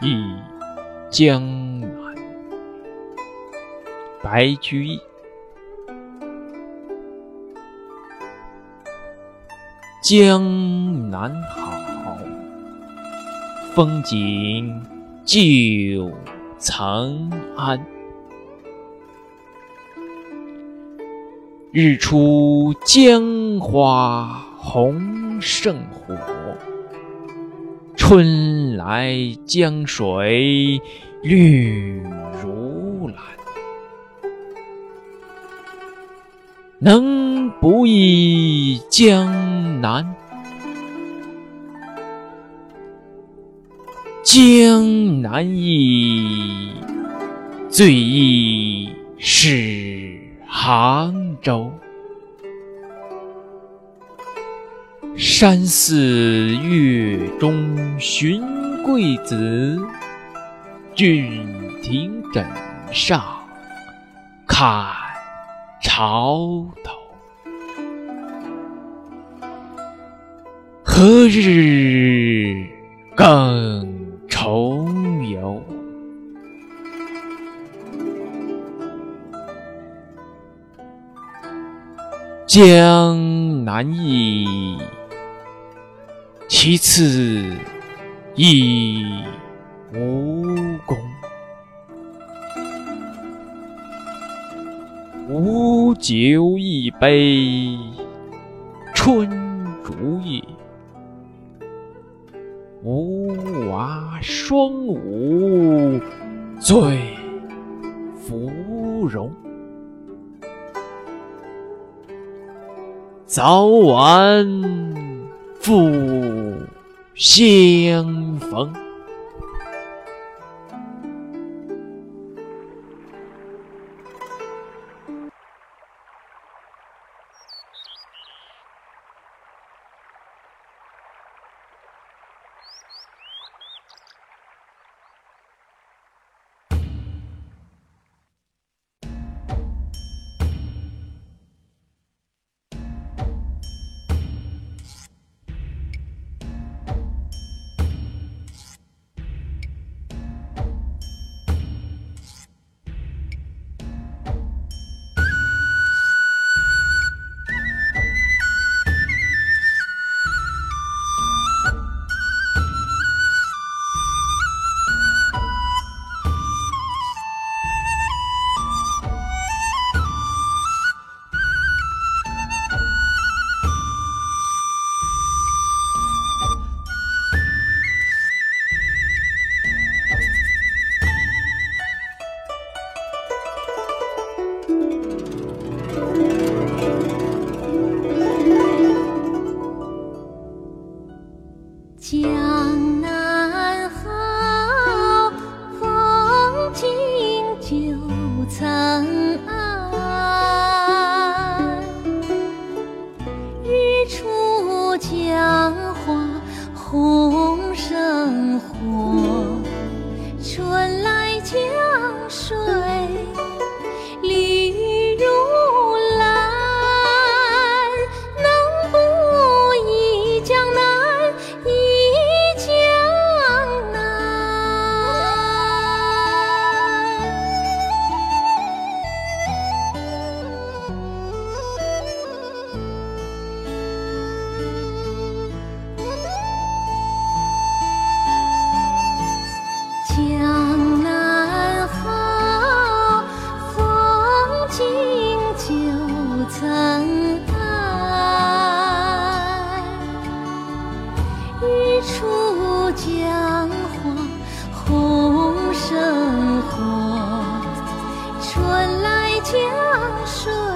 忆江南。白居易。江南好，风景旧曾谙。日出江花红胜火，春来江水绿如蓝。能不忆江南？江南忆，最忆是杭州。山寺月中寻桂子，郡亭枕上看。潮头，何日更重游？江南忆，其次亦无功。无酒一杯春竹叶，无娃双舞醉芙蓉。早晚不相逢。花日出江花红胜火春来江水